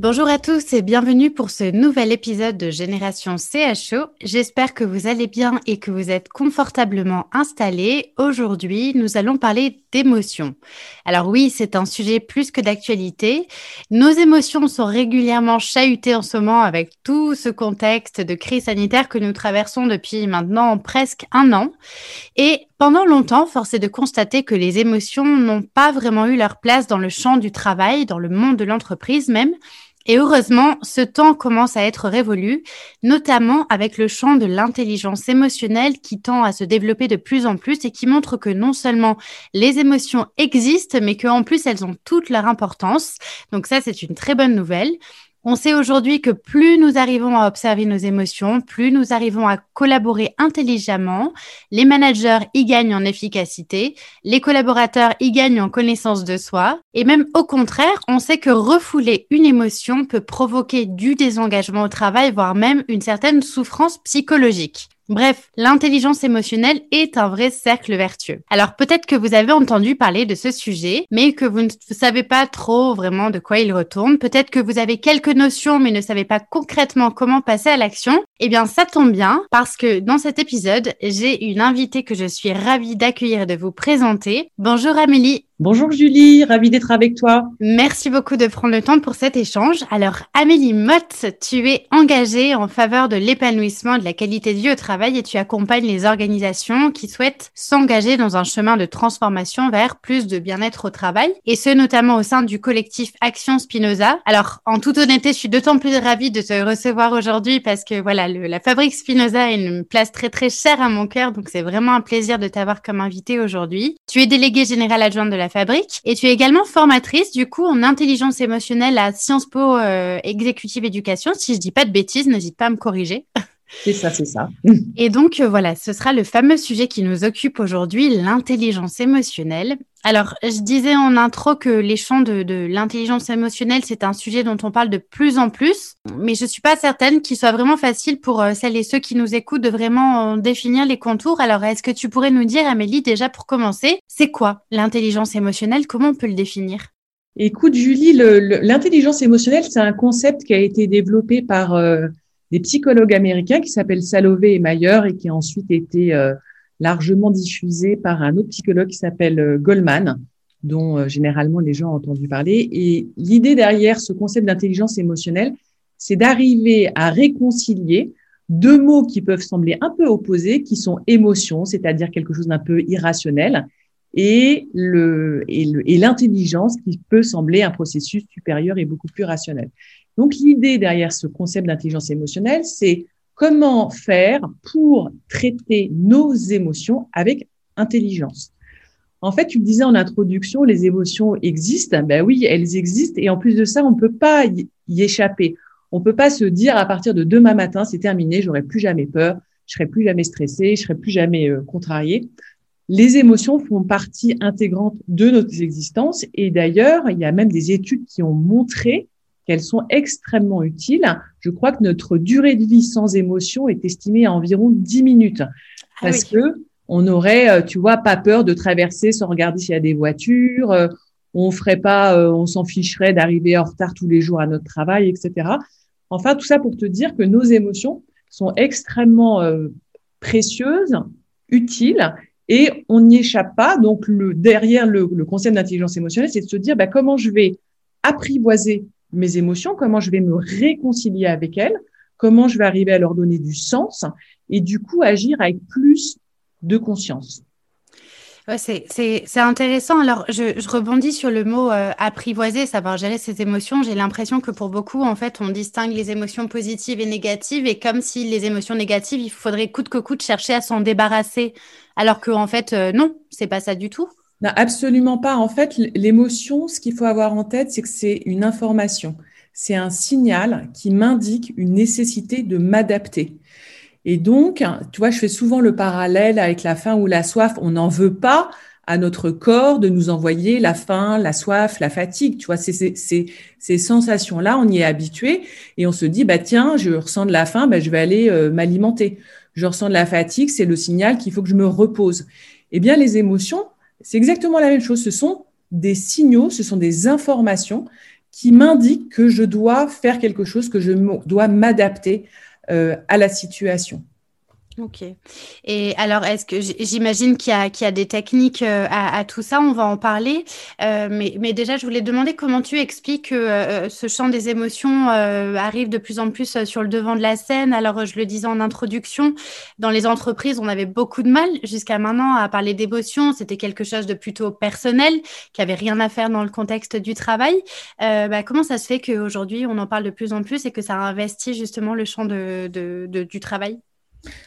Bonjour à tous et bienvenue pour ce nouvel épisode de Génération CHO. J'espère que vous allez bien et que vous êtes confortablement installés. Aujourd'hui, nous allons parler d'émotions. Alors oui, c'est un sujet plus que d'actualité. Nos émotions sont régulièrement chahutées en ce moment avec tout ce contexte de crise sanitaire que nous traversons depuis maintenant presque un an. Et pendant longtemps, force est de constater que les émotions n'ont pas vraiment eu leur place dans le champ du travail, dans le monde de l'entreprise même. Et heureusement, ce temps commence à être révolu, notamment avec le champ de l'intelligence émotionnelle qui tend à se développer de plus en plus et qui montre que non seulement les émotions existent, mais qu'en plus elles ont toute leur importance. Donc ça, c'est une très bonne nouvelle. On sait aujourd'hui que plus nous arrivons à observer nos émotions, plus nous arrivons à collaborer intelligemment, les managers y gagnent en efficacité, les collaborateurs y gagnent en connaissance de soi, et même au contraire, on sait que refouler une émotion peut provoquer du désengagement au travail, voire même une certaine souffrance psychologique. Bref, l'intelligence émotionnelle est un vrai cercle vertueux. Alors peut-être que vous avez entendu parler de ce sujet, mais que vous ne savez pas trop vraiment de quoi il retourne. Peut-être que vous avez quelques notions, mais ne savez pas concrètement comment passer à l'action. Eh bien, ça tombe bien, parce que dans cet épisode, j'ai une invitée que je suis ravie d'accueillir et de vous présenter. Bonjour Amélie. Bonjour Julie, ravie d'être avec toi. Merci beaucoup de prendre le temps pour cet échange. Alors Amélie Mott, tu es engagée en faveur de l'épanouissement de la qualité de vie au travail et tu accompagnes les organisations qui souhaitent s'engager dans un chemin de transformation vers plus de bien-être au travail et ce notamment au sein du collectif Action Spinoza. Alors en toute honnêteté, je suis d'autant plus ravie de te recevoir aujourd'hui parce que voilà, la fabrique Spinoza est une place très très chère à mon cœur donc c'est vraiment un plaisir de t'avoir comme invitée aujourd'hui. Tu es déléguée générale adjointe de la fabrique. Et tu es également formatrice, du coup, en intelligence émotionnelle à Sciences Po euh, Executive Education. Si je dis pas de bêtises, n'hésite pas à me corriger. C'est ça, c'est ça. Et donc, euh, voilà, ce sera le fameux sujet qui nous occupe aujourd'hui, l'intelligence émotionnelle. Alors, je disais en intro que les champs de, l'intelligence émotionnelle, c'est un sujet dont on parle de plus en plus, mais je suis pas certaine qu'il soit vraiment facile pour euh, celles et ceux qui nous écoutent de vraiment définir les contours. Alors, est-ce que tu pourrais nous dire, Amélie, déjà pour commencer, c'est quoi l'intelligence émotionnelle? Comment on peut le définir? Écoute, Julie, l'intelligence émotionnelle, c'est un concept qui a été développé par euh, des psychologues américains qui s'appellent Salovey et Mayer et qui a ensuite été euh, largement diffusé par un autre psychologue qui s'appelle euh, Goldman, dont euh, généralement les gens ont entendu parler. Et l'idée derrière ce concept d'intelligence émotionnelle, c'est d'arriver à réconcilier deux mots qui peuvent sembler un peu opposés, qui sont émotion, c'est-à-dire quelque chose d'un peu irrationnel, et et l'intelligence qui peut sembler un processus supérieur et beaucoup plus rationnel. Donc l'idée derrière ce concept d'intelligence émotionnelle, c'est comment faire pour traiter nos émotions avec intelligence. En fait, tu le disais en introduction, les émotions existent. Ben oui, elles existent. Et en plus de ça, on ne peut pas y échapper. On ne peut pas se dire à partir de demain matin, c'est terminé, j'aurai plus jamais peur, je serai plus jamais stressé, je serai plus jamais euh, contrarié. Les émotions font partie intégrante de notre existence. Et d'ailleurs, il y a même des études qui ont montré qu'elles sont extrêmement utiles. Je crois que notre durée de vie sans émotion est estimée à environ 10 minutes. Ah parce que on n'aurait, tu vois, pas peur de traverser sans regarder s'il y a des voitures. on ferait pas, on s'en ficherait d'arriver en retard tous les jours à notre travail, etc. Enfin, tout ça pour te dire que nos émotions sont extrêmement précieuses, utiles et on n'y échappe pas. Donc, le, derrière le, concept d'intelligence émotionnelle, c'est de se dire bah, comment je vais apprivoiser mes émotions, comment je vais me réconcilier avec elles, comment je vais arriver à leur donner du sens et du coup agir avec plus de conscience. Ouais, c'est intéressant. Alors, je, rebondis sur le mot euh, apprivoiser, savoir gérer ses émotions. J'ai l'impression que pour beaucoup, en fait, on distingue les émotions positives et négatives, et comme si les émotions négatives, il faudrait coûte que coûte chercher à s'en débarrasser, alors qu'en en fait, euh, non, c'est pas ça du tout. Absolument pas. En fait, l'émotion, ce qu'il faut avoir en tête, c'est que c'est une information. C'est un signal qui m'indique une nécessité de m'adapter. Et donc, tu vois, je fais souvent le parallèle avec la faim ou la soif. On n'en veut pas à notre corps de nous envoyer la faim, la soif, la fatigue. Tu vois, ces, ces, sensations-là, on y est habitué et on se dit, bah tiens, je ressens de la faim, bah, je vais aller euh, m'alimenter. Je ressens de la fatigue, c'est le signal qu'il faut que je me repose. Eh bien, les émotions, c'est exactement la même chose. Ce sont des signaux, ce sont des informations qui m'indiquent que je dois faire quelque chose, que je dois m'adapter euh, à la situation. Ok. Et alors, est-ce que j'imagine qu'il y, a des techniques euh, à, tout ça, on va en parler. Euh, mais, déjà, je voulais demander comment tu expliques que euh, ce champ des émotions arrive de plus en plus sur le devant de la scène. Alors, je le disais en introduction, dans les entreprises, on avait beaucoup de mal jusqu'à maintenant à parler d'émotions. C'était quelque chose de plutôt personnel, qui avait rien à faire dans le contexte du travail. Bah, comment ça se fait qu'aujourd'hui, on en parle de plus en plus et que ça investit justement le champ du travail?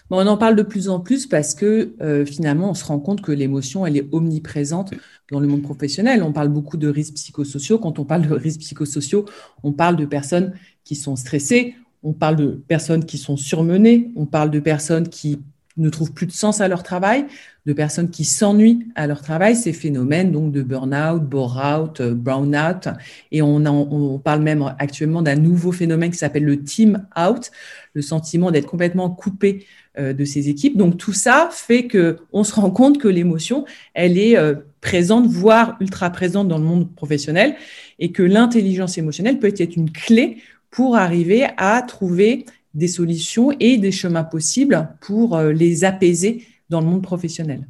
On en parle de plus en plus parce que euh, finalement, on se rend compte que l'émotion, elle est omniprésente dans le monde professionnel. On parle beaucoup de risques psychosociaux. Quand on parle de risques psychosociaux, on parle de personnes qui sont stressées, on parle de personnes qui sont surmenées, on parle de personnes qui ne trouvent plus de sens à leur travail, de personnes qui s'ennuient à leur travail, ces phénomènes donc de burn-out, bore-out, euh, brown-out. Et on, on parle même actuellement d'un nouveau phénomène qui s'appelle le team-out, le sentiment d'être complètement coupé euh, de ses équipes. Donc tout ça fait que on se rend compte que l'émotion, elle est euh, présente, voire ultra présente dans le monde professionnel, et que l'intelligence émotionnelle peut être une clé pour arriver à trouver des solutions et des chemins possibles pour euh, les apaiser dans le monde professionnel.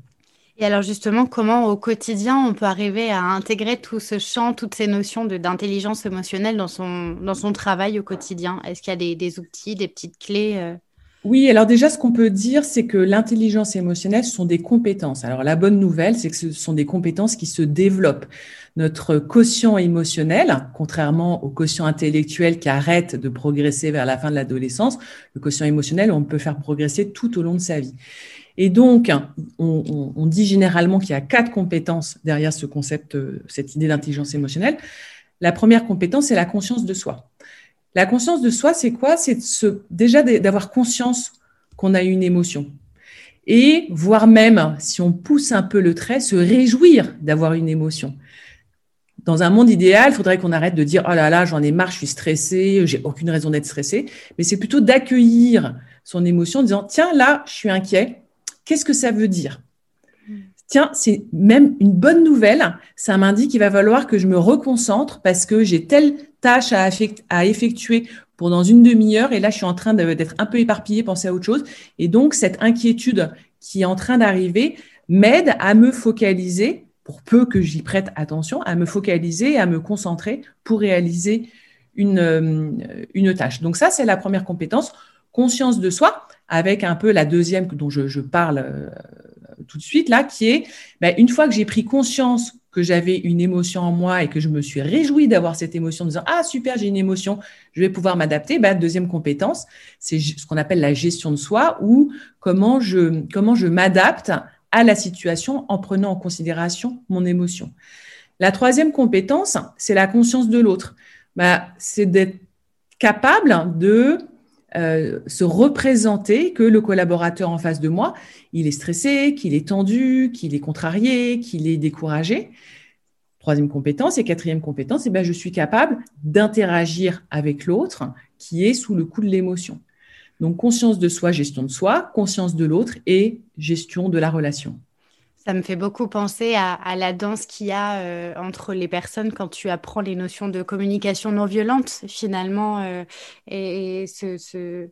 Et alors justement, comment au quotidien on peut arriver à intégrer tout ce champ, toutes ces notions d'intelligence émotionnelle dans son, dans son travail au quotidien? Est-ce qu'il y a des, des, outils, des petites clés euh? Oui, alors déjà, ce qu'on peut dire, c'est que l'intelligence émotionnelle, sont des compétences. Alors la bonne nouvelle, c'est que ce sont des compétences qui se développent notre quotient émotionnel, contrairement au quotient intellectuel qui arrête de progresser vers la fin de l'adolescence, le quotient émotionnel, on peut faire progresser tout au long de sa vie. Et donc, on, dit généralement qu'il y a quatre compétences derrière ce concept, euh, cette idée d'intelligence émotionnelle. La première compétence, c'est la conscience de soi. La conscience de soi, c'est quoi? C'est déjà d'avoir conscience qu'on a une émotion. Et voire même, si on pousse un peu le trait, se réjouir d'avoir une émotion. Dans un monde idéal, il faudrait qu'on arrête de dire oh là là, j'en ai marre, je suis stressé, j'ai aucune raison d'être stressé. Mais c'est plutôt d'accueillir son émotion en disant tiens là, je suis inquiet. Qu'est-ce que ça veut dire? Tiens, c'est même une bonne nouvelle. Ça m'indique qu'il va falloir que je me reconcentre parce que j'ai telle tâche à, effectuer pour dans une demi-heure et là, je suis en train d'être un peu éparpillé, penser à autre chose. Et donc, cette inquiétude qui est en train d'arriver m'aide à me focaliser pour peu que j'y prête attention, à me focaliser, à me concentrer pour réaliser une, euh, tâche. Donc ça, c'est la première compétence, conscience de soi, avec un peu la deuxième dont je, parle euh, tout de suite là, qui est, ben, une fois que j'ai pris conscience j'avais une émotion en moi et que je me suis réjouie d'avoir cette émotion en disant ah super j'ai une émotion je vais pouvoir m'adapter ben, deuxième compétence c'est ce qu'on appelle la gestion de soi ou comment je comment je m'adapte à la situation en prenant en considération mon émotion. La troisième compétence, c'est la conscience de l'autre. Bah, c'est d'être capable de euh, se représenter que le collaborateur en face de moi, il est stressé, qu'il est tendu, qu'il est contrarié, qu'il est découragé. Troisième compétence et quatrième compétence, eh ben, je suis capable d'interagir avec l'autre qui est sous le coup de l'émotion. Donc conscience de soi, gestion de soi, conscience de l'autre et gestion de la relation. Ça me fait beaucoup penser à, la danse qu'il y a euh, entre les personnes quand tu apprends les notions de communication non violente, finalement. Euh, et, ce,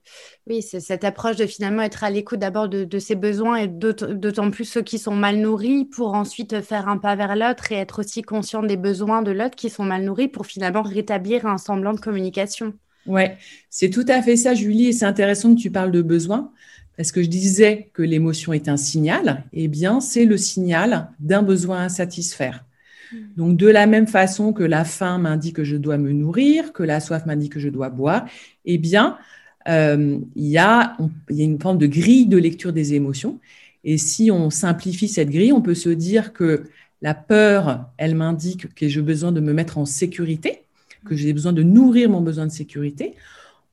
oui, cette approche de finalement être à l'écoute d'abord de, de, ses besoins et d'autant plus ceux qui sont mal nourris pour ensuite faire un pas vers l'autre et être aussi conscient des besoins de l'autre qui sont mal nourris pour finalement rétablir un semblant de communication. Ouais, c'est tout à fait ça, Julie. Et c'est intéressant que tu parles de besoins parce que je disais que l'émotion est un signal, eh bien, c'est le signal d'un besoin à satisfaire. Hmm. Donc, de la même façon que la faim m'indique que je dois me nourrir, que la soif m'indique que je dois boire, eh bien, euh, il, y y a une forme de grille de lecture des émotions. Et si on simplifie cette grille, on peut se dire que la peur, elle m'indique que j'ai besoin de me mettre en sécurité, que j'ai besoin de nourrir mon besoin de sécurité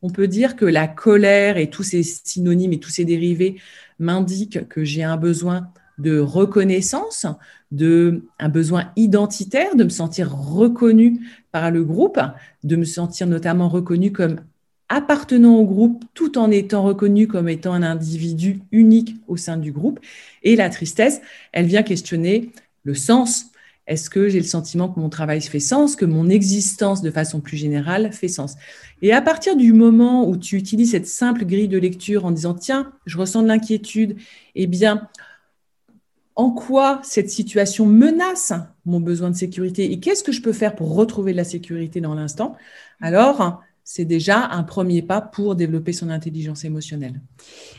on peut dire que la colère et tous ces synonymes et tous ces dérivés m'indiquent que j'ai un besoin de reconnaissance, de un besoin identitaire, de me sentir reconnu par le groupe, de me sentir notamment reconnu comme appartenant au groupe tout en étant reconnu comme étant un individu unique au sein du groupe. Et la tristesse, elle vient questionner le sens est-ce que j'ai le sentiment que mon travail fait sens, que mon existence de façon plus générale fait sens? Et à partir du moment où tu utilises cette simple grille de lecture en disant, tiens, je ressens de l'inquiétude, eh bien, en quoi cette situation menace mon besoin de sécurité? Et qu'est-ce que je peux faire pour retrouver de la sécurité dans l'instant? Alors, c'est déjà un premier pas pour développer son intelligence émotionnelle.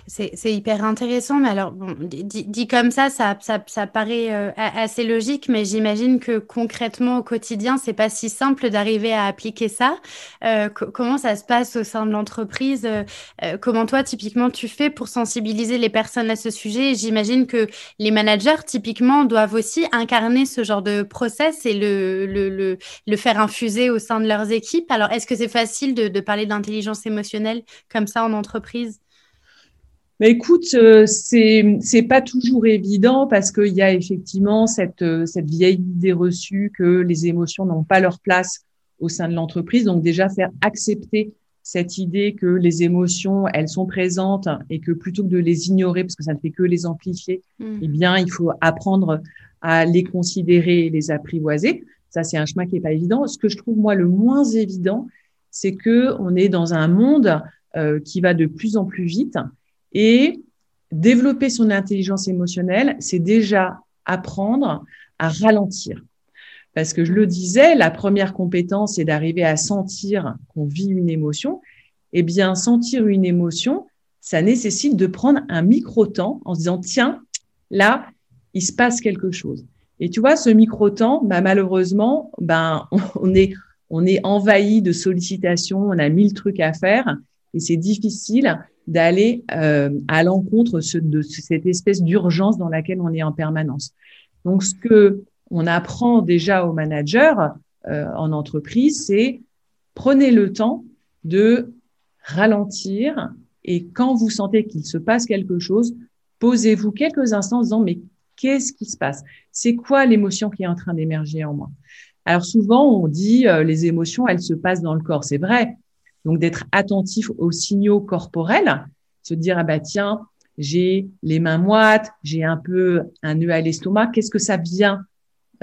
C'est hyper intéressant, mais alors, dit, comme ça, ça, paraît euh, assez logique, mais j'imagine que concrètement au quotidien, c'est pas si simple d'arriver à appliquer ça. Euh, comment ça se passe au sein de l'entreprise euh, Comment toi, typiquement, tu fais pour sensibiliser les personnes à ce sujet? J'imagine que les managers, typiquement, doivent aussi incarner ce genre de process et le faire infuser au sein de leurs équipes. Alors, est-ce que c'est facile de, de parler d'intelligence émotionnelle comme ça en entreprise? Mais écoute, euh, c'est c'est pas toujours évident parce qu'il y a effectivement cette euh, cette vieille idée reçue que les émotions n'ont pas leur place au sein de l'entreprise. Donc déjà faire accepter cette idée que les émotions elles sont présentes et que plutôt que de les ignorer parce que ça ne fait que les amplifier, mmh. eh bien il faut apprendre à les considérer et les apprivoiser. Ça c'est un chemin qui est pas évident. Ce que je trouve moi le moins évident, c'est que on est dans un monde euh, qui va de plus en plus vite et développer son intelligence émotionnelle, c'est déjà apprendre à ralentir. Parce que je le disais, la première compétence est d'arriver à sentir qu'on vit une émotion. Eh bien, sentir une émotion, ça nécessite de prendre un micro-temps en se disant, tiens, là, il se passe quelque chose. Et tu vois, ce micro-temps, bah, malheureusement, ben, on est, on est envahi de sollicitations, on a mille trucs à faire et c'est difficile d'aller euh, à l'encontre de cette espèce d'urgence dans laquelle on est en permanence. Donc, ce que on apprend déjà aux managers euh, en entreprise, c'est prenez le temps de ralentir et quand vous sentez qu'il se passe quelque chose, posez-vous quelques instants en disant mais qu'est-ce qui se passe? C'est quoi l'émotion qui est en train d'émerger en moi? Alors souvent on dit euh, les émotions elles se passent dans le corps, c'est vrai, donc d'être attentif aux signaux corporels, se dire ah bah tiens, j'ai les mains moites, j'ai un peu un nœud à l'estomac, qu'est-ce que ça vient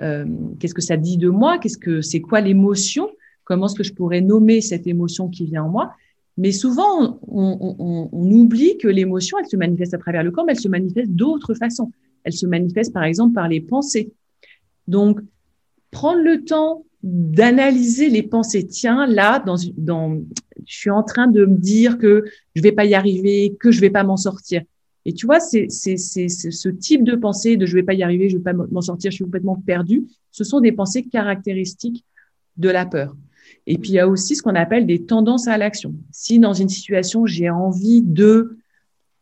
euh, Qu'est-ce que ça dit de moi? Qu'est-ce que c'est quoi l'émotion? Comment est-ce que je pourrais nommer cette émotion qui vient en moi? Mais souvent, on, on, on oublie que l'émotion, elle se manifeste à travers le corps, mais elle se manifeste d'autres façons. Elle se manifeste par exemple par les pensées. Donc, prendre le temps d'analyser les pensées. Tiens, là, dans, dans, je suis en train de me dire que je vais pas y arriver, que je vais pas m'en sortir. Et tu vois, c'est ce type de pensée de je vais pas y arriver, je vais pas m'en sortir, je suis complètement perdu. Ce sont des pensées caractéristiques de la peur. Et puis il y a aussi ce qu'on appelle des tendances à l'action. Si dans une situation j'ai envie de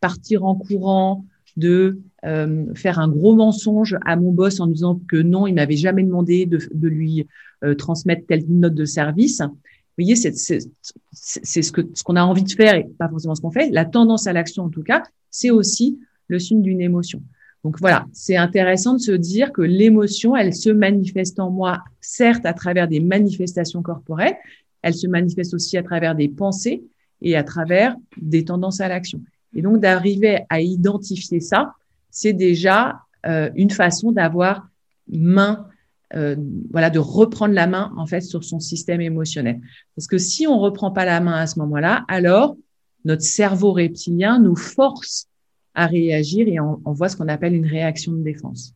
partir en courant, de euh, faire un gros mensonge à mon boss en disant que non, il m'avait jamais demandé de, de lui euh, transmettre telle note de service. Vous voyez, c'est ce que ce qu'on a envie de faire et pas forcément ce qu'on fait. La tendance à l'action, en tout cas, c'est aussi le signe d'une émotion. Donc voilà, c'est intéressant de se dire que l'émotion, elle se manifeste en moi, certes à travers des manifestations corporelles, elle se manifeste aussi à travers des pensées, et à travers des tendances à l'action. Et donc d'arriver à identifier ça, c'est déjà euh, une façon d'avoir main, euh, voilà, de reprendre la main en fait sur son système émotionnel. Parce que si on reprend pas la main à ce moment-là, alors notre cerveau reptilien nous force à réagir et on, voit ce qu'on appelle une réaction de défense.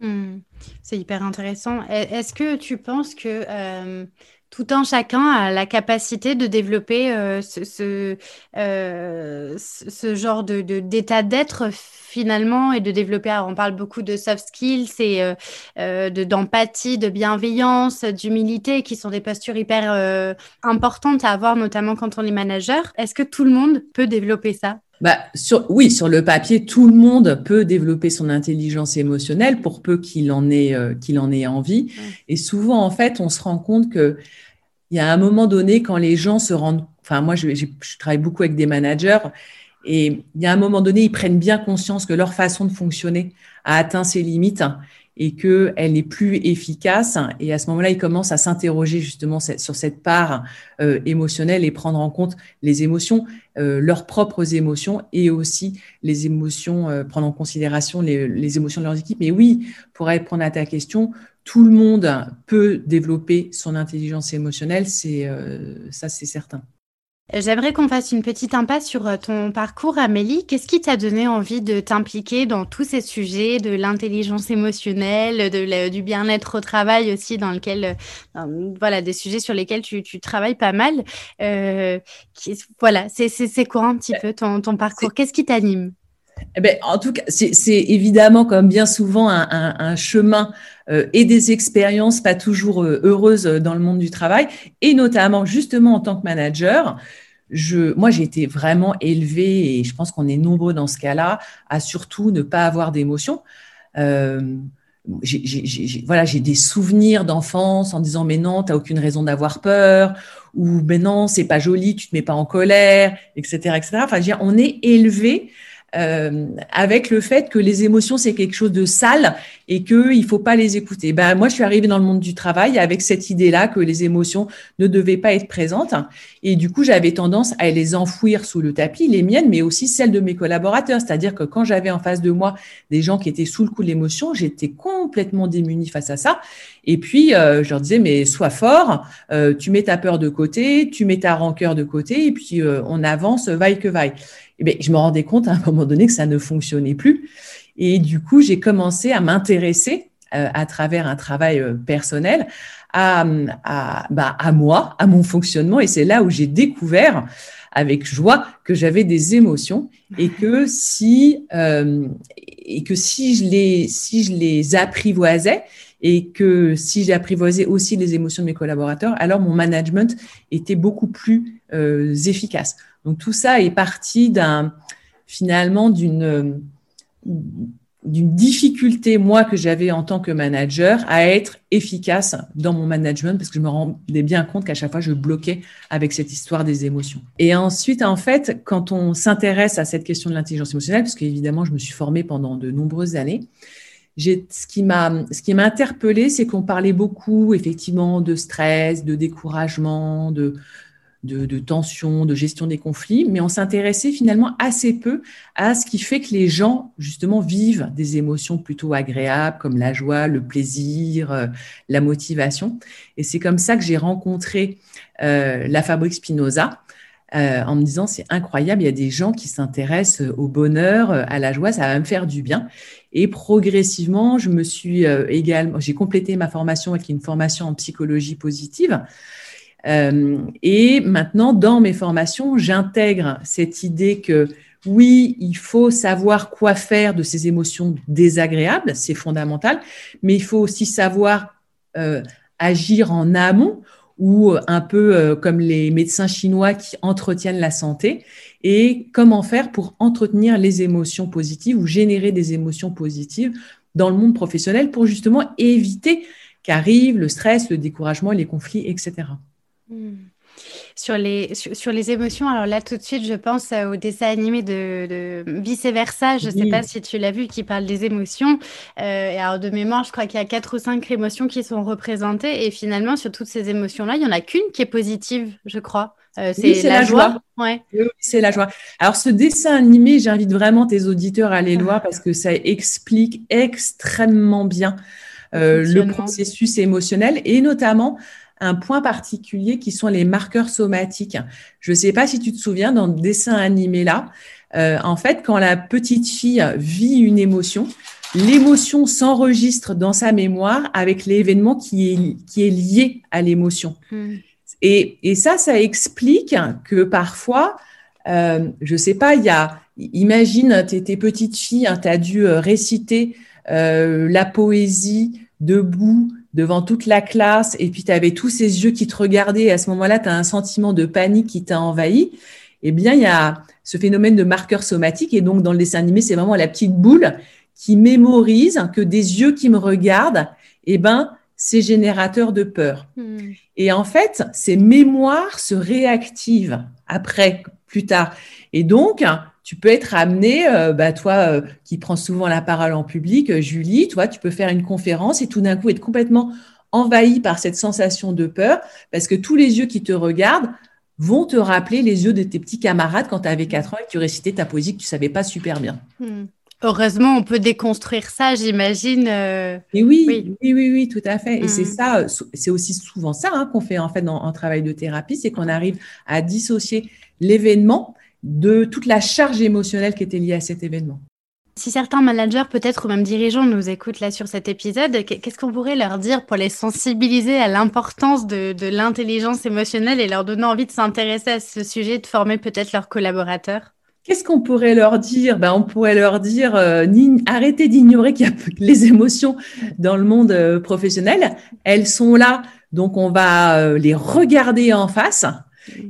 Hmm. c'est hyper intéressant. Est-ce que tu penses que euh, tout un chacun a la capacité de développer euh, ce, euh, ce, ce, genre de, d'état d'être finalement et de développer. on parle beaucoup de soft skills et euh, de, d'empathie, de bienveillance, d'humilité, qui sont des postures hyper importantes à avoir, notamment quand on est manager. Est-ce que tout le monde peut développer ça? Bah, sur, oui, sur le papier, tout le monde peut développer son intelligence émotionnelle pour peu qu'il en ait, euh, qu'il en ait envie. Et souvent, en fait, on se rend compte que il y a un moment donné quand les gens se rendent, enfin, moi, je, je, travaille beaucoup avec des managers et il y a un moment donné, ils prennent bien conscience que leur façon de fonctionner a atteint ses limites et qu'elle n'est plus efficace. Et à ce moment-là, ils commencent à s'interroger justement sur cette part euh, émotionnelle et prendre en compte les émotions, euh, leurs propres émotions et aussi les émotions, euh, prendre en considération les, émotions de leurs équipes. Mais oui, pour répondre à ta question, tout le monde peut développer son intelligence émotionnelle, ça, c'est certain. J'aimerais qu'on fasse une petite impasse sur euh, ton parcours, Amélie. Qu'est-ce qui t'a donné envie de t'impliquer dans tous ces sujets de l'intelligence émotionnelle, de du bien-être au travail aussi, dans lequel, euh, voilà, des sujets sur lesquels tu, travailles pas mal. Euh, voilà, c'est quoi un petit peu ton, parcours? Qu'est-ce qui t'anime? Eh ben, en tout cas, c'est évidemment, comme bien souvent, un, chemin et des expériences pas toujours heureuses dans le monde du travail, et notamment justement en tant que manager je, moi, j'ai été vraiment élevée, et je pense qu'on est nombreux dans ce cas-là, à surtout ne pas avoir d'émotions. Euh, voilà, j'ai des souvenirs d'enfance en disant mais non, tu n'as aucune raison d'avoir peur, ou mais non, c'est pas joli, tu te mets pas en colère, etc., etc. Enfin, on est élevé euh, avec le fait que les émotions c'est quelque chose de sale et que il faut pas les écouter. Ben moi je suis arrivée dans le monde du travail avec cette idée-là que les émotions ne devaient pas être présentes et du coup j'avais tendance à les enfouir sous le tapis, les miennes mais aussi celles de mes collaborateurs. C'est-à-dire que quand j'avais en face de moi des gens qui étaient sous le coup de l'émotion, j'étais complètement démunie face à ça. Et puis euh, je leur disais mais sois fort, euh, tu mets ta peur de côté, tu mets ta rancœur de côté et puis euh, on avance vaille que vaille. Eh je me rendais compte à un moment donné que ça ne fonctionnait plus. Et du coup, j'ai commencé à m'intéresser euh, à travers un travail euh, personnel bah, à moi, à mon fonctionnement. Et c'est là où j'ai découvert avec joie que j'avais des émotions et que si euh, et que si je les si je les apprivoisais et que si j'apprivoisais aussi les émotions de mes collaborateurs, alors mon management était beaucoup plus efficace. Donc tout ça est parti finalement d'une difficulté moi que j'avais en tant que manager à être efficace dans mon management parce que je me rendais bien compte qu'à chaque fois je bloquais avec cette histoire des émotions. Et ensuite en fait quand on s'intéresse à cette question de l'intelligence émotionnelle parce qu'évidemment je me suis formée pendant de nombreuses années, ce qui m'a ce qui m'a interpellé c'est qu'on parlait beaucoup effectivement de stress, de découragement, de de, de tension, de gestion des conflits, mais on s'intéressait finalement assez peu à ce qui fait que les gens, justement, vivent des émotions plutôt agréables, comme la joie, le plaisir, euh, la motivation. Et c'est comme ça que j'ai rencontré euh, la Fabrique Spinoza. Euh, en me disant c'est incroyable, il y a des gens qui s'intéressent au bonheur, à la joie, ça va me faire du bien. Et progressivement, je me suis également, j'ai complété ma formation avec une formation en psychologie positive. Euh, et maintenant, dans mes formations, j'intègre cette idée que oui, il faut savoir quoi faire de ces émotions désagréables, c'est fondamental, mais il faut aussi savoir euh, agir en amont ou un peu euh, comme les médecins chinois qui entretiennent la santé et comment faire pour entretenir les émotions positives ou générer des émotions positives dans le monde professionnel pour justement éviter qu'arrivent le stress, le découragement, les conflits, etc. Hmm. Sur les, sur, les émotions, alors là tout de suite, je pense au dessin animé de, vice-versa. Je ne sais pas si tu l'as vu, qui parle des émotions. Euh, et alors de mémoire, je crois qu'il y a quatre ou cinq émotions qui sont représentées. Et finalement, sur toutes ces émotions-là, il n'y en a qu'une qui est positive, je crois. Euh, c'est la, joie. Ouais. Oui, c'est la joie. Alors, ce dessin animé, j'invite vraiment tes auditeurs à aller le voir parce que ça explique extrêmement bien euh, le processus émotionnel et notamment un point particulier qui sont les marqueurs somatiques. Je ne sais pas si tu te souviens dans le dessin animé là, euh, en fait, quand la petite fille vit une émotion, l'émotion s'enregistre dans sa mémoire avec l'événement qui est, qui est lié à l'émotion. Hmm. Et, et, ça, ça explique que parfois, euh, je sais pas, il y a, imagine, tes, tes petites filles, hein, tu as dû euh, réciter euh, la poésie debout devant toute la classe, et puis tu avais tous ces yeux qui te regardaient, et à ce moment-là, tu as un sentiment de panique qui t'a envahi. Eh bien, il y a ce phénomène de marqueur somatique, et donc dans le dessin animé, c'est vraiment la petite boule qui mémorise que des yeux qui me regardent, eh ben, c'est générateur de peur. Hmm. Et en fait, ces mémoires se réactivent après, plus tard. Et donc, tu peux être amené, euh, bah, toi euh, qui prends souvent la parole en public, euh, Julie, toi, tu peux faire une conférence et tout d'un coup être complètement envahi par cette sensation de peur parce que tous les yeux qui te regardent vont te rappeler les yeux de tes petits camarades quand tu avais 4 ans et que tu récitais ta poésie que tu savais pas super bien. Hmm. Heureusement, on peut déconstruire ça, j'imagine. Et oui, oui, oui, oui, tout à fait. Et c'est mm. ça, c'est aussi souvent ça hein, qu'on fait en fait dans, en travail de thérapie, c'est qu'on arrive à dissocier l'événement de toute la charge émotionnelle qui était liée à cet événement. Si certains managers, peut-être ou même dirigeants, nous écoutent là sur cet épisode, qu'est-ce qu'on pourrait leur dire pour les sensibiliser à l'importance de, de l'intelligence émotionnelle et leur donner envie de s'intéresser à ce sujet, de former peut-être leurs collaborateurs? Qu'est-ce qu'on pourrait leur dire? Ben, On pourrait leur dire euh, arrêtez d'ignorer qu'il y a les émotions dans le monde euh, professionnel. Elles sont là, donc on va euh, les regarder en face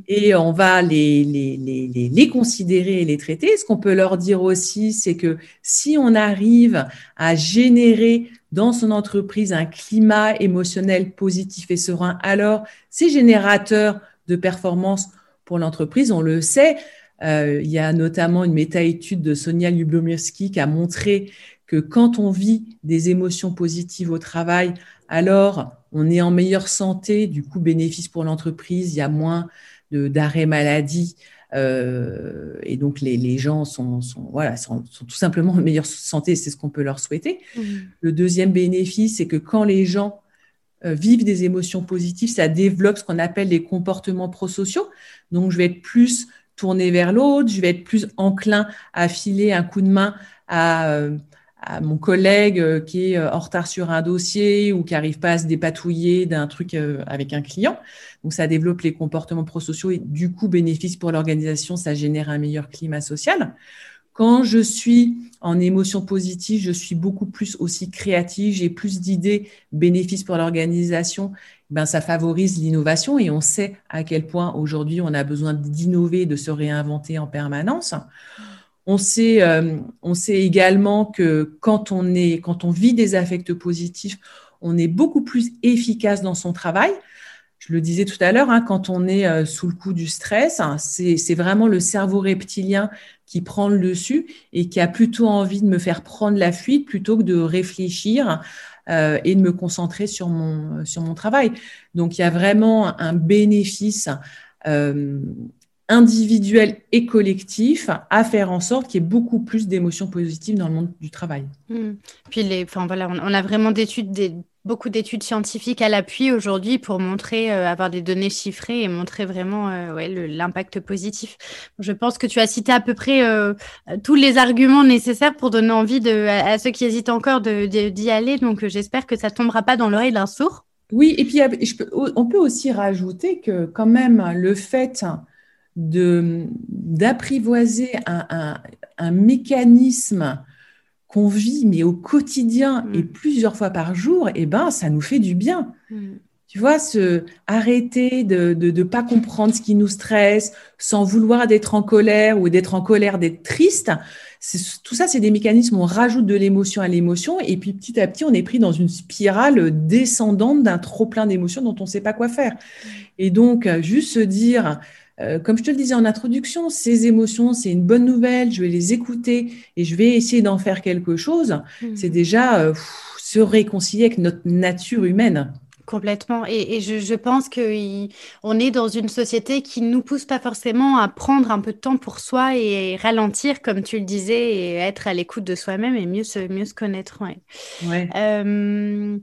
et on va les, les, les, les considérer et les traiter. Ce qu'on peut leur dire aussi, c'est que si on arrive à générer dans son entreprise un climat émotionnel positif et serein, alors c'est générateur de performance pour l'entreprise, on le sait. Euh, il y a notamment une méta-étude de Sonia Lubomirski qui a montré que quand on vit des émotions positives au travail, alors on est en meilleure santé, du coup bénéfice pour l'entreprise, il y a moins d'arrêts maladie. Euh, et donc les, gens sont, voilà, sont, tout simplement en meilleure santé, c'est ce qu'on peut leur souhaiter. Mmh. Le deuxième bénéfice, c'est que quand les gens euh, vivent des émotions positives, ça développe ce qu'on appelle les comportements prosociaux. Donc je vais être plus tourner vers l'autre, je vais être plus enclin à filer un coup de main à, euh, mon collègue euh, qui est euh, en retard sur un dossier ou qui n'arrive pas à se dépatouiller d'un truc avec un client. Donc ça développe les comportements prosociaux et du coup bénéfice pour l'organisation, ça génère un meilleur climat social. Quand je suis en émotion positive, je suis beaucoup plus aussi créative, j'ai plus d'idées, bénéfices pour l'organisation ben, ça favorise l'innovation et on sait à quel point aujourd'hui on a besoin d'innover, de se réinventer en permanence. On sait, euh, on sait également que quand on, vit des affects positifs, on est beaucoup plus efficace dans son travail. Je le disais tout à l'heure, hein, quand on est euh, sous le coup du stress, hein, c'est vraiment le cerveau reptilien qui prend le dessus et qui a plutôt envie de me faire prendre la fuite plutôt que de réfléchir euh, et de me concentrer sur mon, travail. Donc, il y a vraiment un bénéfice individuel et collectif à faire en sorte qu'il y ait beaucoup plus d'émotions positives dans le monde du travail. Mmh. Puis, les, enfin, voilà, on, a vraiment d'études, des, beaucoup d'études scientifiques à l'appui aujourd'hui pour montrer, euh, avoir des données chiffrées et montrer vraiment euh, ouais, l'impact positif. Je pense que tu as cité à peu près euh, tous les arguments nécessaires pour donner envie de, à, ceux qui hésitent encore d'y de, aller. Donc j'espère que ça tombera pas dans l'oreille d'un sourd. Oui, et puis je peux, on peut aussi rajouter que quand même le fait d'apprivoiser un, un, un mécanisme qu'on vit, mais au quotidien et mm. plusieurs fois par jour, eh ben, ça nous fait du bien. Mm. Tu vois, se arrêter de ne pas comprendre ce qui nous stresse, sans vouloir d'être en colère ou d'être en colère, d'être triste. Tout ça, c'est des mécanismes où on rajoute de l'émotion à l'émotion et puis petit à petit, on est pris dans une spirale descendante d'un trop plein d'émotions dont on ne sait pas quoi faire. Mm. Et donc, juste se dire, euh, comme je te le disais en introduction, ces émotions, c'est une bonne nouvelle, je vais les écouter et je vais essayer d'en faire quelque chose. Mmh. C'est déjà euh, se réconcilier avec notre nature humaine. Complètement. Et, je, pense qu'on est dans une société qui ne nous pousse pas forcément à prendre un peu de temps pour soi et ralentir, comme tu le disais, et être à l'écoute de soi-même et mieux se, mieux se connaître. Ouais. Euh,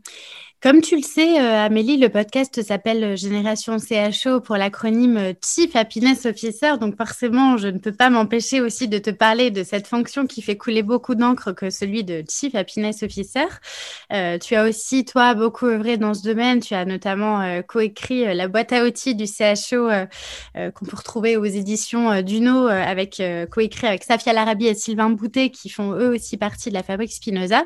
comme tu le sais, euh, Amélie, le podcast s'appelle euh, Génération CHO pour l'acronyme euh, Chief Happiness Officer. Donc forcément, je ne peux pas m'empêcher aussi de te parler de cette fonction qui fait couler beaucoup d'encre que celui de Chief Happiness Officer. tu as aussi, toi, beaucoup œuvré dans ce domaine. Tu as notamment coécrit la boîte à outils du CHO qu'on peut retrouver aux éditions Duno, avec coécrit avec Safia Larabi et Sylvain Boutet, qui font eux aussi partie de la fabrique Spinoza.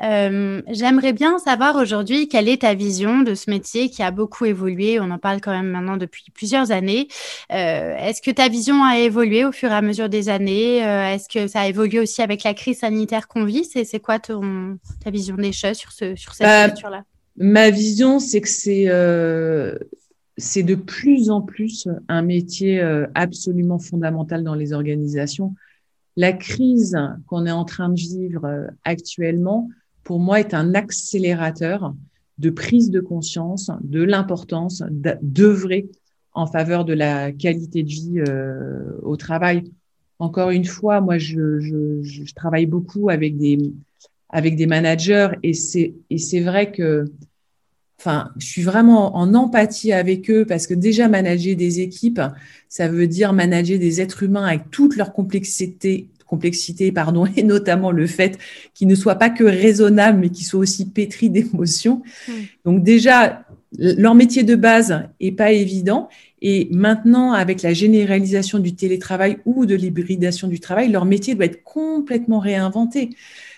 J'aimerais bien savoir aujourd'hui quelle est ta vision de ce métier qui a beaucoup évolué? On en parle quand même maintenant depuis plusieurs années. Euh, est-ce que ta vision a évolué au fur et à mesure des années? Euh, Est-ce que ça a évolué aussi avec la crise sanitaire qu'on vit? C'est quoi ton, ta vision des choses sur, ce, sur cette bah, là Ma vision, c'est que c'est euh, c'est de plus en plus un métier absolument fondamental dans les organisations. La crise qu'on est en train de vivre actuellement, pour moi, est un accélérateur de prise de conscience de l'importance d'œuvrer en faveur de la qualité de vie euh, au travail. Encore une fois, moi, je, travaille beaucoup avec des managers et c'est vrai que, je suis vraiment en empathie avec eux parce que déjà manager des équipes, ça veut dire manager des êtres humains avec toute leur complexité complexité, pardon, et notamment le fait qu'ils ne soient pas que raisonnables, mais qu'ils soient aussi pétris d'émotions. Hmm. Donc déjà, leur métier de base est pas évident. Et maintenant, avec la généralisation du télétravail ou de l'hybridation du travail, leur métier doit être complètement réinventé.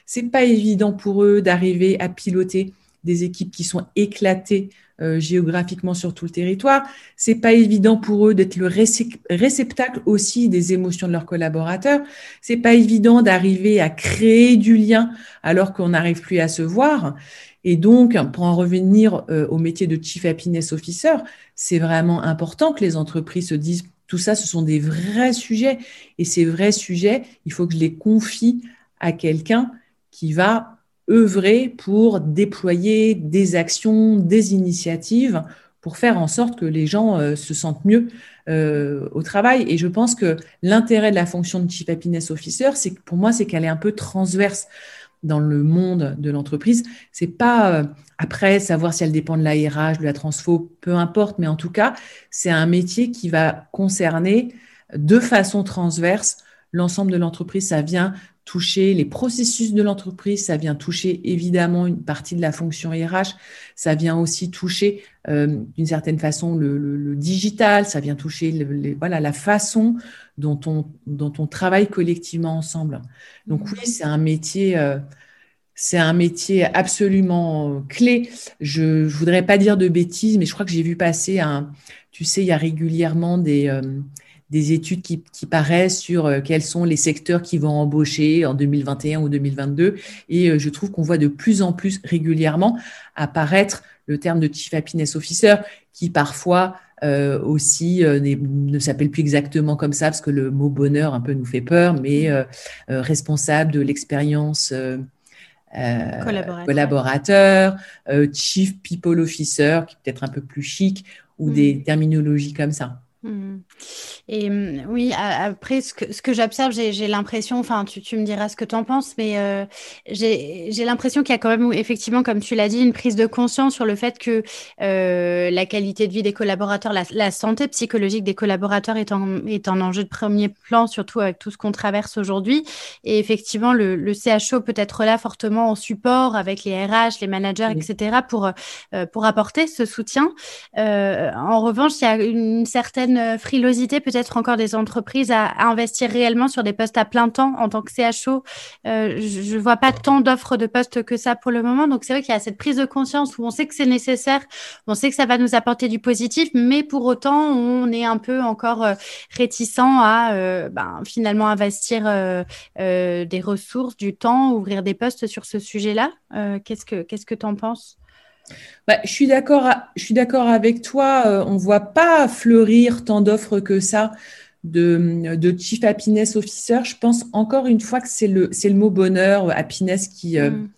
C'est pas évident pour eux d'arriver à piloter des équipes qui sont éclatées euh, géographiquement sur tout le territoire. C'est pas évident pour eux d'être le réceptacle aussi des émotions de leurs collaborateurs. C'est pas évident d'arriver à créer du lien alors qu'on n'arrive plus à se voir. Et donc, pour en revenir euh, au métier de Chief Happiness Officer, c'est vraiment important que les entreprises se disent tout ça, ce sont des vrais sujets. Et ces vrais sujets, il faut que je les confie à quelqu'un qui va œuvrer pour déployer des actions, des initiatives pour faire en sorte que les gens euh, se sentent mieux euh, au travail. Et je pense que l'intérêt de la fonction de Chief Happiness Officer, c'est pour moi, c'est qu'elle est un peu transverse dans le monde de l'entreprise. C'est pas euh, après savoir si elle dépend de l'ARH, de la transfo, peu importe, mais en tout cas, c'est un métier qui va concerner de façon transverse l'ensemble de l'entreprise. Ça vient toucher les processus de l'entreprise, ça vient toucher évidemment une partie de la fonction RH, ça vient aussi toucher euh, d'une certaine façon le, digital, ça vient toucher voilà, la façon dont on, dont on travaille collectivement ensemble. Donc oui, c'est un métier... Euh, c'est un métier absolument clé. Je ne voudrais pas dire de bêtises, mais je crois que j'ai vu passer un, tu sais, il y a régulièrement des, euh, des études qui, paraissent sur euh, quels sont les secteurs qui vont embaucher en 2021 ou 2022. Et euh, je trouve qu'on voit de plus en plus régulièrement apparaître le terme de Chief Happiness Officer, qui parfois euh, aussi ne s'appelle plus exactement comme ça, parce que le mot bonheur un peu nous fait peur, mais responsable de l'expérience. collaborateur, Chief People Officer, qui est peut-être un peu plus chic, ou mm. des terminologies comme ça. Mm. Et mm, oui, après, ce que, ce que j'observe, j'ai l'impression, enfin, tu, tu, me diras ce que tu en penses, mais euh, j'ai l'impression qu'il y a quand même, effectivement, comme tu l'as dit, une prise de conscience sur le fait que euh, la qualité de vie des collaborateurs, la, santé psychologique des collaborateurs est en, est en enjeu de premier plan, surtout avec tout ce qu'on traverse aujourd'hui. Et effectivement, le, le, CHO peut être là fortement en support avec les RH, les managers, etc., pour, euh, pour apporter ce soutien. En revanche, il y a une certaine frilosité peut peut-être encore des entreprises à, investir réellement sur des postes à plein temps en tant que CHO. Euh, je ne vois pas tant d'offres de postes que ça pour le moment. Donc, c'est vrai qu'il y a cette prise de conscience où on sait que c'est nécessaire, on sait que ça va nous apporter du positif, mais pour autant, on est un peu encore euh, réticent à euh, ben, finalement investir des ressources, du temps, ouvrir des postes sur ce sujet-là. qu'est-ce que qu'est-ce que tu en penses? Bah, je suis d'accord, je suis d'accord avec toi. Euh, on voit pas fleurir tant d'offres que ça de, de, chief happiness officer. Je pense encore une fois que c'est le, c'est le mot bonheur, happiness qui, euh, mm.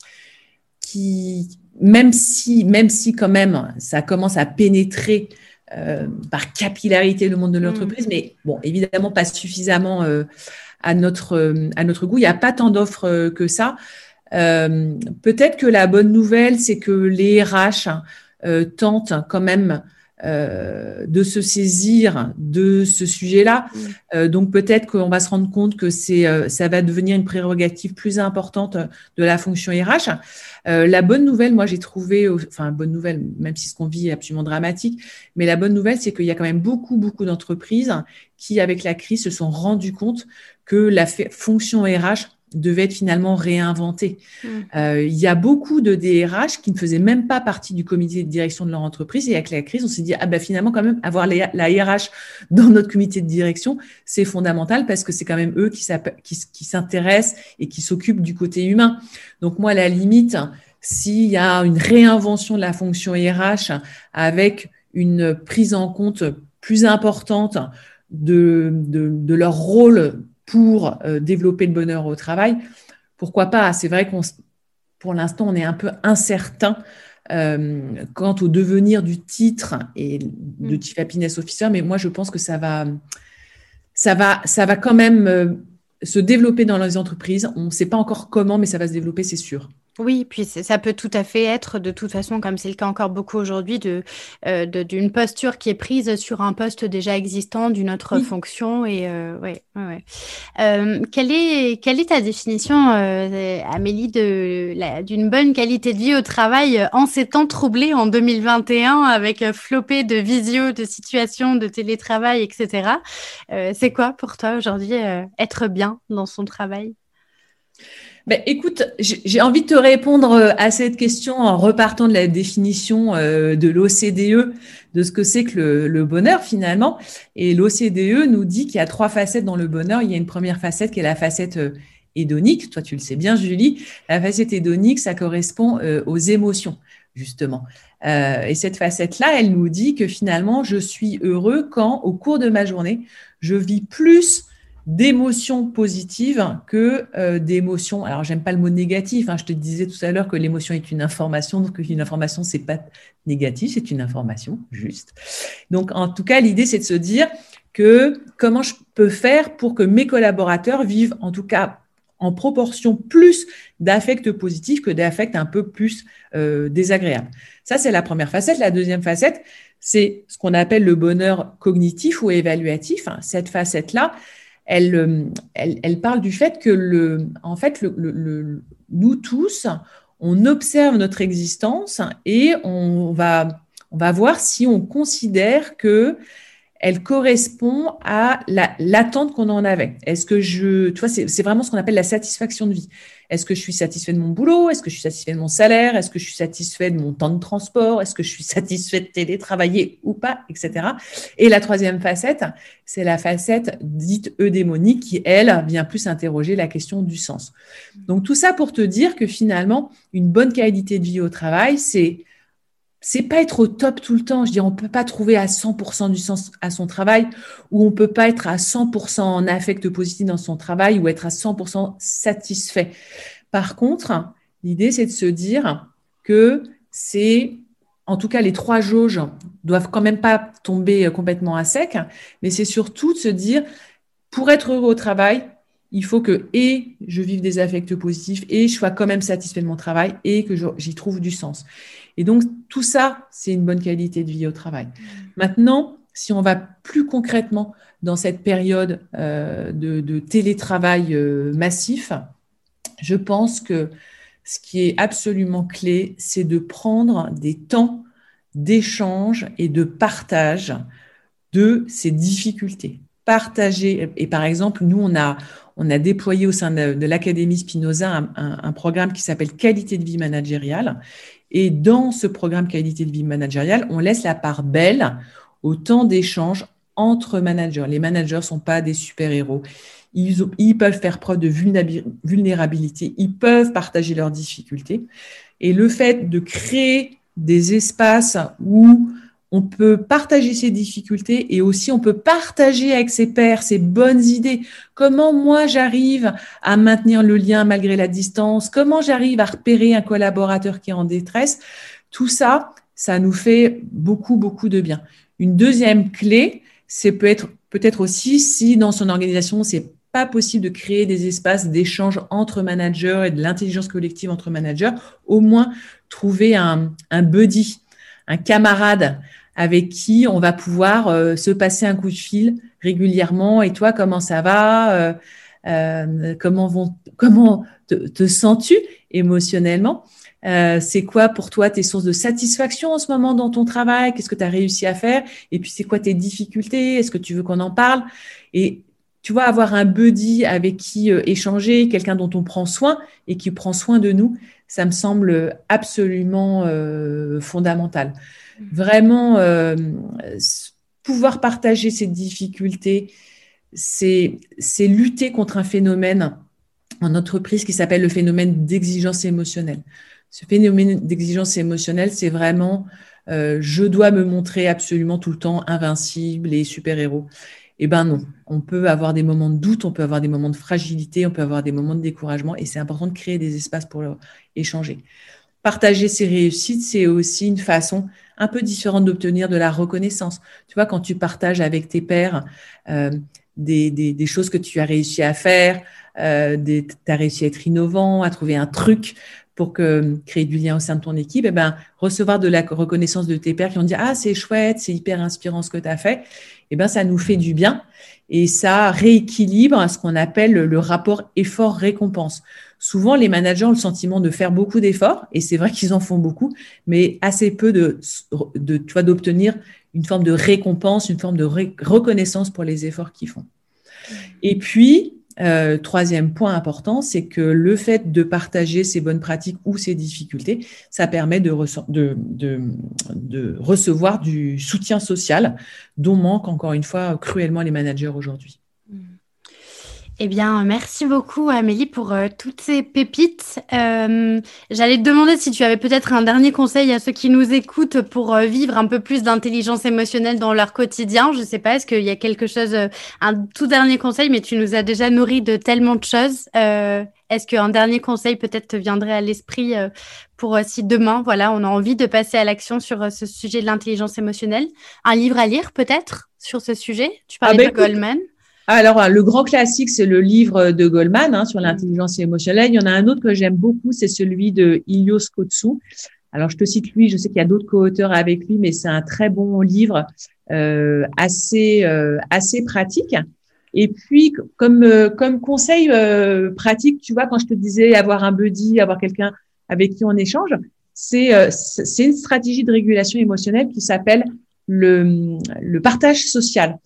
qui, même si, même si quand même ça commence à pénétrer euh, par capillarité le monde de l'entreprise, mm. mais bon, évidemment pas suffisamment euh, à, notre, à notre goût. Il n'y a pas tant d'offres que ça. Peut-être que la bonne nouvelle, c'est que les RH tentent quand même euh, de se saisir de ce sujet-là. Mm. Euh, donc peut-être qu'on va se rendre compte que c'est, euh, ça va devenir une prérogative plus importante de la fonction RH. la bonne nouvelle, moi j'ai trouvé, enfin bonne nouvelle, même si ce qu'on vit est absolument dramatique, mais la bonne nouvelle, c'est qu'il y a quand même beaucoup, beaucoup d'entreprises qui, avec la crise, se sont rendues compte que la fonction RH devait être finalement réinventé. Mm. Euh, il y a beaucoup de DRH qui ne faisaient même pas partie du comité de direction de leur entreprise. Et avec la crise, on s'est dit, ah ben finalement, quand même, avoir la, RH dans notre comité de direction, c'est fondamental parce que c'est quand même eux qui, qui, s'intéressent et qui s'occupent du côté humain. Donc moi, à la limite, s'il y a une réinvention de la fonction RH avec une prise en compte plus importante de, de, de leur rôle pour euh, développer le bonheur au travail, pourquoi pas? C'est vrai qu'on, pour l'instant, on est un peu incertain euh, quant au devenir du titre et de mm. Chief Happiness Officer, mais moi, je pense que ça va, ça va, ça va quand même euh, se développer dans les entreprises. On ne sait pas encore comment, mais ça va se développer, c'est sûr. Oui, puis ça peut tout à fait être, de toute façon, comme c'est le cas encore beaucoup aujourd'hui, euh, de, d'une posture qui est prise sur un poste déjà existant d'une autre fonction. Et euh, ouais, ouais, euh, quelle est quelle est ta définition, Amélie, de d'une bonne qualité de vie au travail en ces temps troublés en 2021 avec flopé de visio, de situations, de télétravail, etc. c'est quoi pour toi aujourd'hui être bien dans son travail? Ben, écoute, j'ai envie de te répondre euh, à cette question en repartant de la définition euh, de l'OCDE, de ce que c'est que le, bonheur finalement. Et l'OCDE nous dit qu'il y a trois facettes dans le bonheur. Il y a une première facette qui est la facette euh, hédonique. Toi, tu le sais bien, Julie. La facette hédonique, ça correspond aux émotions, justement. et cette facette-là, elle nous dit que finalement, je suis heureux quand, au cours de ma journée, je vis plus d'émotions positives que euh, d'émotions. Alors, j'aime pas le mot négatif. Hein. Je te disais tout à l'heure que l'émotion est une information. Donc, une information, c'est pas négatif, c'est une information juste. Donc, en tout cas, l'idée, c'est de se dire que comment je peux faire pour que mes collaborateurs vivent, en tout cas, en proportion plus d'affects positifs que d'affects un peu plus euh, désagréables. Ça, c'est la première facette. La deuxième facette, c'est ce qu'on appelle le bonheur cognitif ou évaluatif. Cette facette-là, euh, elle, elle, parle du fait que, le, en fait, nous tous, on observe notre existence et on va, on va voir si on considère que elle correspond à l'attente qu'on en avait. Est-ce que je, tu vois, c'est vraiment ce qu'on appelle la satisfaction de vie. Est-ce que je suis satisfait de mon boulot? Est-ce que je suis satisfait de mon salaire? Est-ce que je suis satisfait de mon temps de transport? Est-ce que je suis satisfait de télétravailler ou pas? Etc. Et la troisième facette, c'est la facette dite eudémonique qui, elle, vient plus interroger la question du sens. Donc tout ça pour te dire que finalement, une bonne qualité de vie au travail, c'est c'est pas être au top tout le temps. Je dis, on peut pas trouver à 100% du sens à son travail, ou on peut pas être à 100% en affect positif dans son travail, ou être à 100% satisfait. Par contre, l'idée, c'est de se dire que c'est, en tout cas, les trois jauges doivent quand même pas tomber complètement à sec, mais c'est surtout de se dire, pour être heureux au travail, il faut que et je vive des affects positifs et je sois quand même satisfait de mon travail et que j'y trouve du sens. Et donc, tout ça, c'est une bonne qualité de vie au travail. Maintenant, si on va plus concrètement dans cette période euh, de, télétravail euh, massif, je pense que ce qui est absolument clé, c'est de prendre des temps d'échange et de partage de ces difficultés. Partager, et par exemple, nous, on a, on a déployé au sein de, l'Académie Spinoza un, un, programme qui s'appelle Qualité de vie managériale et dans ce programme qualité de vie managériale, on laisse la part belle au temps d'échange entre managers. Les managers ne sont pas des super-héros. Ils, ils, peuvent faire preuve de vulnérabilité, ils peuvent partager leurs difficultés. Et le fait de créer des espaces où on peut partager ses difficultés et aussi on peut partager avec ses pairs ses bonnes idées. Comment moi j'arrive à maintenir le lien malgré la distance? Comment j'arrive à repérer un collaborateur qui est en détresse? Tout ça, ça nous fait beaucoup, beaucoup de bien. Une deuxième clé, c'est peut-être peut-être aussi si dans son organisation, c'est pas possible de créer des espaces d'échange entre managers et de l'intelligence collective entre managers, au moins trouver un, un buddy, un camarade avec qui on va pouvoir euh, se passer un coup de fil régulièrement. Et toi, comment ça va euh, euh, Comment vont Comment te, sens-tu émotionnellement C'est quoi pour toi tes sources de satisfaction en ce moment dans ton travail? Qu'est-ce que tu as réussi à faire? Et puis, c'est quoi tes difficultés? Est-ce que tu veux qu'on en parle? Et tu vois, avoir un buddy avec qui échanger, quelqu'un dont on prend soin et qui prend soin de nous, ça me semble absolument fondamental. Vraiment, euh, pouvoir partager ces difficultés, c'est lutter contre un phénomène en entreprise qui s'appelle le phénomène d'exigence émotionnelle. Ce phénomène d'exigence émotionnelle, c'est vraiment euh, je dois me montrer absolument tout le temps invincible et super-héros. Eh ben non, on peut avoir des moments de doute, on peut avoir des moments de fragilité, on peut avoir des moments de découragement et c'est important de créer des espaces pour échanger. Partager ses réussites, c'est aussi une façon un peu différente d'obtenir de la reconnaissance. Tu vois, quand tu partages avec tes pairs euh, des, choses que tu as réussi à faire, euh, tu as réussi à être innovant, à trouver un truc pour créer du lien au sein de ton équipe, et eh ben, recevoir de la reconnaissance de tes pairs qui ont dit Ah, c'est chouette, c'est hyper inspirant ce que tu as fait, eh ben, ça nous fait du bien et ça rééquilibre ce qu'on appelle le rapport effort-récompense. Souvent, les managers ont le sentiment de faire beaucoup d'efforts, et c'est vrai qu'ils en font beaucoup, mais assez peu de, de d'obtenir une forme de récompense, une forme de reconnaissance pour les efforts qu'ils font. Et puis, euh, troisième point important, c'est que le fait de partager ses bonnes pratiques ou ses difficultés, ça permet de recevoir du soutien social dont manquent encore une fois cruellement les managers aujourd'hui. Eh bien, merci beaucoup Amélie pour euh, toutes ces pépites. Euh, j'allais te demander si tu avais peut-être un dernier conseil à ceux qui nous écoutent pour euh, vivre un peu plus d'intelligence émotionnelle dans leur quotidien. Je ne sais pas, est-ce qu'il y a quelque chose, un tout dernier conseil, mais tu nous as déjà nourri de tellement de choses. est-ce qu'un dernier conseil peut-être te viendrait à l'esprit pour si demain, voilà, on a envie de passer à l'action sur ce sujet de l'intelligence émotionnelle? Un livre à lire peut-être sur ce sujet? Tu parlais ah ben, de Goldman. Alors, le grand classique, c'est le livre de Goldman hein, sur l'intelligence émotionnelle. Il y en a un autre que j'aime beaucoup, c'est celui de Ilios Kotsu. Alors, je te cite lui, je sais qu'il y a d'autres co-auteurs avec lui, mais c'est un très bon livre, euh, assez, euh, assez pratique. Et puis, comme, euh, comme conseil euh, pratique, tu vois, quand je te disais avoir un buddy, avoir quelqu'un avec qui on échange, c'est c'est une stratégie de régulation émotionnelle qui s'appelle le, le partage social.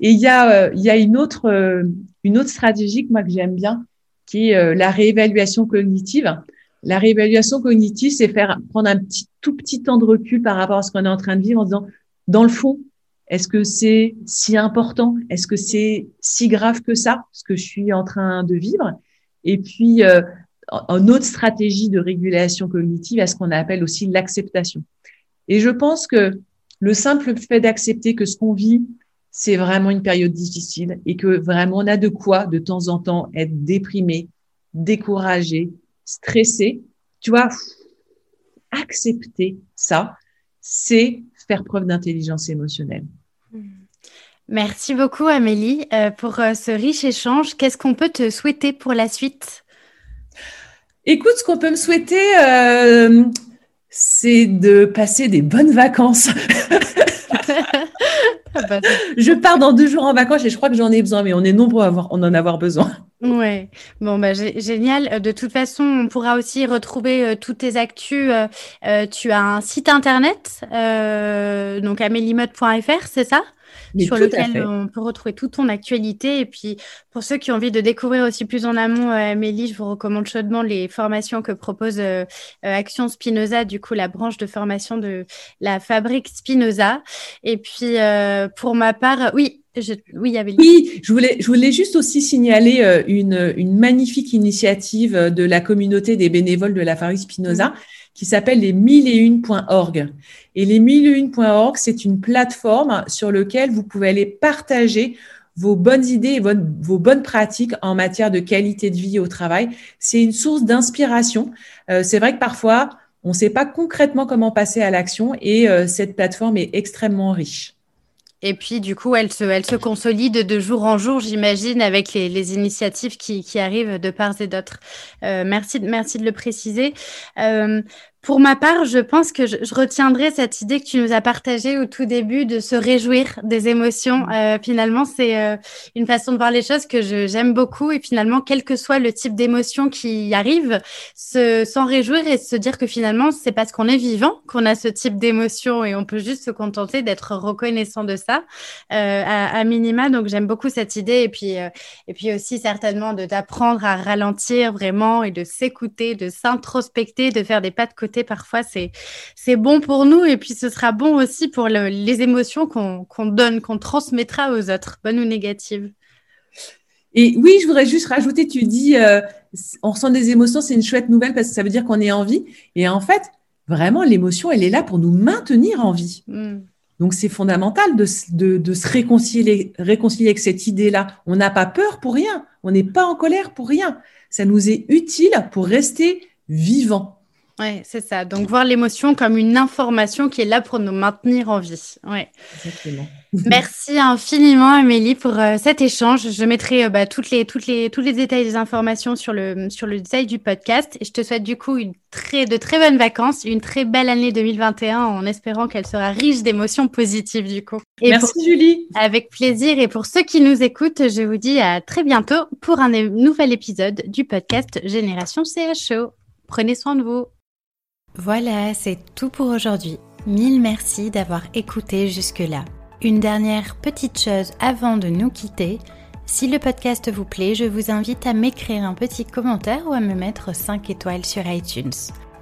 Et il y a, euh, il y a une autre, euh, une autre stratégie que moi que j'aime bien, qui est euh, la réévaluation cognitive. La réévaluation cognitive, c'est faire prendre un petit, tout petit temps de recul par rapport à ce qu'on est en train de vivre en disant, dans le fond, est-ce que c'est si important? Est-ce que c'est si grave que ça, ce que je suis en train de vivre? Et puis, euh, en autre stratégie de régulation cognitive, à ce qu'on appelle aussi l'acceptation. Et je pense que le simple fait d'accepter que ce qu'on vit, c'est vraiment une période difficile et que vraiment on a de quoi de temps en temps être déprimé, découragé, stressé. Tu vois, accepter ça, c'est faire preuve d'intelligence émotionnelle. Merci beaucoup Amélie euh, pour euh, ce riche échange. Qu'est-ce qu'on peut te souhaiter pour la suite? Écoute, ce qu'on peut me souhaiter, euh, c'est de passer des bonnes vacances. Ah bah, je pars dans deux jours en vacances et je crois que j'en ai besoin, mais on est nombreux à avoir, en avoir besoin. Ouais, bon bah génial. De toute façon, on pourra aussi retrouver euh, toutes tes actus. Euh, euh, tu as un site internet, donc ameliemode.fr, c'est ça? Sur lequel on peut retrouver toute ton actualité. Et puis, pour ceux qui ont envie de découvrir aussi plus en amont, euh, Amélie, je vous recommande chaudement les formations que propose euh, euh, Action Spinoza, du coup, la branche de formation de la fabrique Spinoza. Et puis, pour ma part, oui, Oui, il y avait. Oui, je voulais, je voulais juste aussi signaler une, une magnifique initiative de la communauté des bénévoles de la Farie Spinoza. Qui s'appelle les 1001.org. Et les 1001.org, c'est une plateforme sur laquelle vous pouvez aller partager vos bonnes idées et vos, bonnes pratiques en matière de qualité de vie au travail. C'est une source d'inspiration. Euh, c'est vrai que parfois, on ne sait pas concrètement comment passer à l'action et euh, cette plateforme est extrêmement riche. Et puis, du coup, elle se, elle se consolide de jour en jour, j'imagine, avec les, initiatives qui, arrivent de part et d'autre. Euh, merci, merci de le préciser. Euh, pour ma part, je pense que je, retiendrai cette idée que tu nous as partagée au tout début de se réjouir des émotions. Mm. Euh, finalement, c'est euh, une façon de voir les choses que j'aime beaucoup. Et finalement, quel que soit le type d'émotion qui arrive, s'en réjouir et se dire que finalement, c'est parce qu'on est vivant qu'on a ce type d'émotion et on peut juste se contenter d'être reconnaissant de ça euh, à, à, minima. Donc, j'aime beaucoup cette idée. Et puis, et puis aussi certainement d'apprendre à ralentir vraiment et de s'écouter, de s'introspecter, de faire des pas de côté parfois, c'est, c'est bon pour nous et puis ce sera bon aussi pour les émotions qu'on, donne, qu'on transmettra aux autres, bonnes ou négatives. Et oui, je voudrais juste rajouter, tu dis, euh, on ressent des émotions, c'est une chouette nouvelle parce que ça veut dire qu'on est en vie. Et en fait, vraiment, l'émotion, elle est là pour nous maintenir en vie. Hmm. Donc, c'est fondamental de, de, se réconcilier, réconcilier avec cette idée-là. On n'a pas peur pour rien. On n'est pas en colère pour rien. Ça nous est utile pour rester vivant. Oui, c'est ça. Donc, voir l'émotion comme une information qui est là pour nous maintenir en vie. Ouais. Exactement. Merci infiniment, Amélie, pour euh, cet échange. Je mettrai euh, bah, toutes les, toutes les, tous les détails des informations sur le, sur le détail du podcast. Et je te souhaite du coup une très, de très bonnes vacances, une très belle année 2021 en espérant qu'elle sera riche d'émotions positives du coup. Merci, Julie. Avec plaisir. Et pour ceux qui nous écoutent, je vous dis à très bientôt pour un nouvel épisode du podcast Génération CHO. Prenez soin de vous. Voilà, c'est tout pour aujourd'hui. Mille merci d'avoir écouté jusque-là. Une dernière petite chose avant de nous quitter. Si le podcast vous plaît, je vous invite à m'écrire un petit commentaire ou à me mettre 5 étoiles sur iTunes.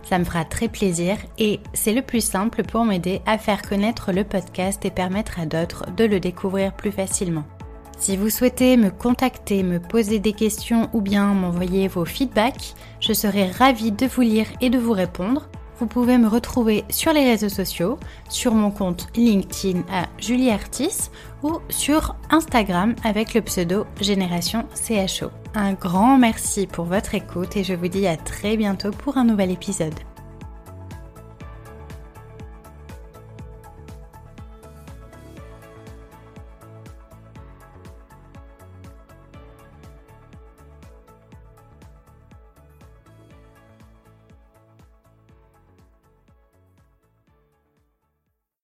Ça me fera très plaisir et c'est le plus simple pour m'aider à faire connaître le podcast et permettre à d'autres de le découvrir plus facilement. Si vous souhaitez me contacter, me poser des questions ou bien m'envoyer vos feedbacks, je serai ravie de vous lire et de vous répondre vous pouvez me retrouver sur les réseaux sociaux, sur mon compte LinkedIn à Julie Artis ou sur Instagram avec le pseudo Génération CHO. Un grand merci pour votre écoute et je vous dis à très bientôt pour un nouvel épisode.